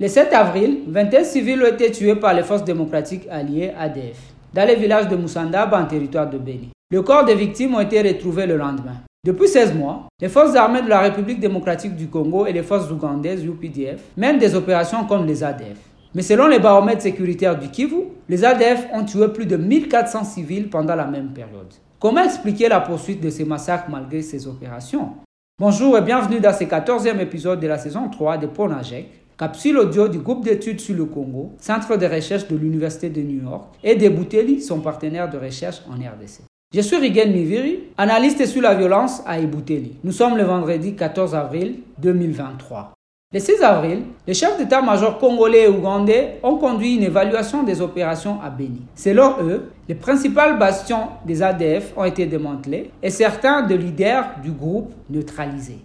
Le 7 avril, 21 civils ont été tués par les forces démocratiques alliées ADF dans les villages de Moussandab en territoire de Béni. Le corps des victimes ont été retrouvés le lendemain. Depuis 16 mois, les forces armées de la République démocratique du Congo et les forces ougandaises UPDF mènent des opérations comme les ADF. Mais selon les baromètres sécuritaires du Kivu, les ADF ont tué plus de 1400 civils pendant la même période. Comment expliquer la poursuite de ces massacres malgré ces opérations? Bonjour et bienvenue dans ce 14e épisode de la saison 3 de Ponajek, capsule audio du groupe d'études sur le Congo, centre de recherche de l'Université de New York, et des Bouteli, son partenaire de recherche en RDC. Je suis Rigen Miviri, analyste sur la violence à Ebouteli. Nous sommes le vendredi 14 avril 2023. Le 6 avril, les chefs d'état-major congolais et ougandais ont conduit une évaluation des opérations à Beni. Selon eux, les principales bastions des ADF ont été démantelés et certains des leaders du groupe neutralisés.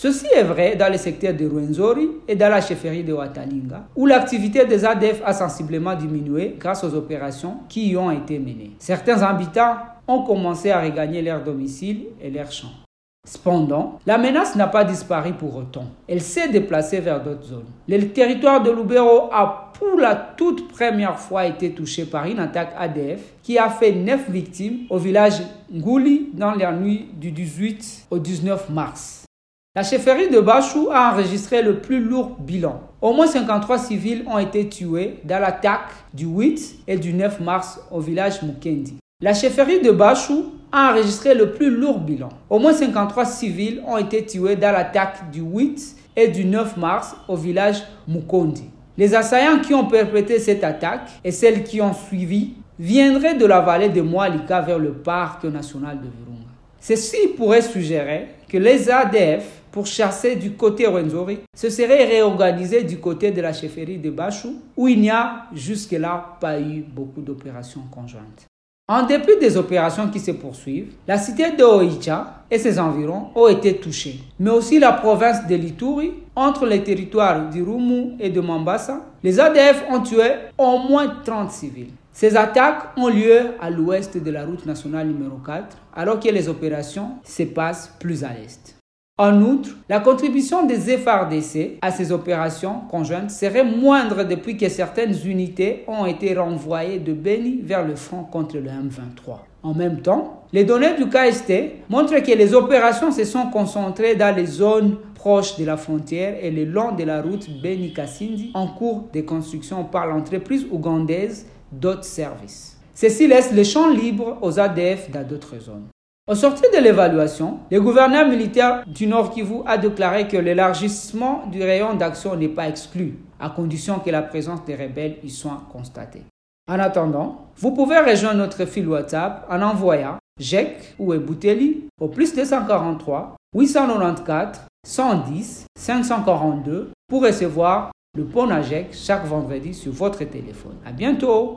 Ceci est vrai dans le secteur de Rwenzori et dans la chefferie de Watalinga, où l'activité des ADF a sensiblement diminué grâce aux opérations qui y ont été menées. Certains habitants ont commencé à regagner leur domicile et leurs champs. Cependant, la menace n'a pas disparu pour autant. Elle s'est déplacée vers d'autres zones. Le territoire de Lubero a pour la toute première fois été touché par une attaque ADF qui a fait 9 victimes au village Ngouli dans la nuit du 18 au 19 mars. La chefferie de Bachou a enregistré le plus lourd bilan. Au moins 53 civils ont été tués dans l'attaque du 8 et du 9 mars au village Mukendi. La chefferie de Bachou a enregistré le plus lourd bilan. Au moins 53 civils ont été tués dans l'attaque du 8 et du 9 mars au village Mukondi. Les assaillants qui ont perpétré cette attaque et celles qui ont suivi viendraient de la vallée de Moalika vers le parc national de Virunga. Ceci pourrait suggérer que les ADF pour chasser du côté Rwenzori se serait réorganisé du côté de la chefferie de Bachou, où il n'y a jusque-là pas eu beaucoup d'opérations conjointes. En dépit des opérations qui se poursuivent, la cité de Oicha et ses environs ont été touchées, mais aussi la province de Lituri, entre les territoires d'Irumu et de Mambasa. Les ADF ont tué au moins 30 civils. Ces attaques ont lieu à l'ouest de la route nationale numéro 4, alors que les opérations se passent plus à l'est. En outre, la contribution des FRDC à ces opérations conjointes serait moindre depuis que certaines unités ont été renvoyées de Beni vers le front contre le M23. En même temps, les données du KST montrent que les opérations se sont concentrées dans les zones proches de la frontière et le long de la route Beni-Kassindi en cours de construction par l'entreprise ougandaise d'autres services. Ceci laisse le champ libre aux ADF dans d'autres zones. Au sortir de l'évaluation, le gouverneur militaire du Nord Kivu a déclaré que l'élargissement du rayon d'action n'est pas exclu, à condition que la présence des rebelles y soit constatée. En attendant, vous pouvez rejoindre notre fil WhatsApp en envoyant JEC ou Ebouteli au plus 243 894 110 542 pour recevoir le pont à chaque vendredi sur votre téléphone. À bientôt!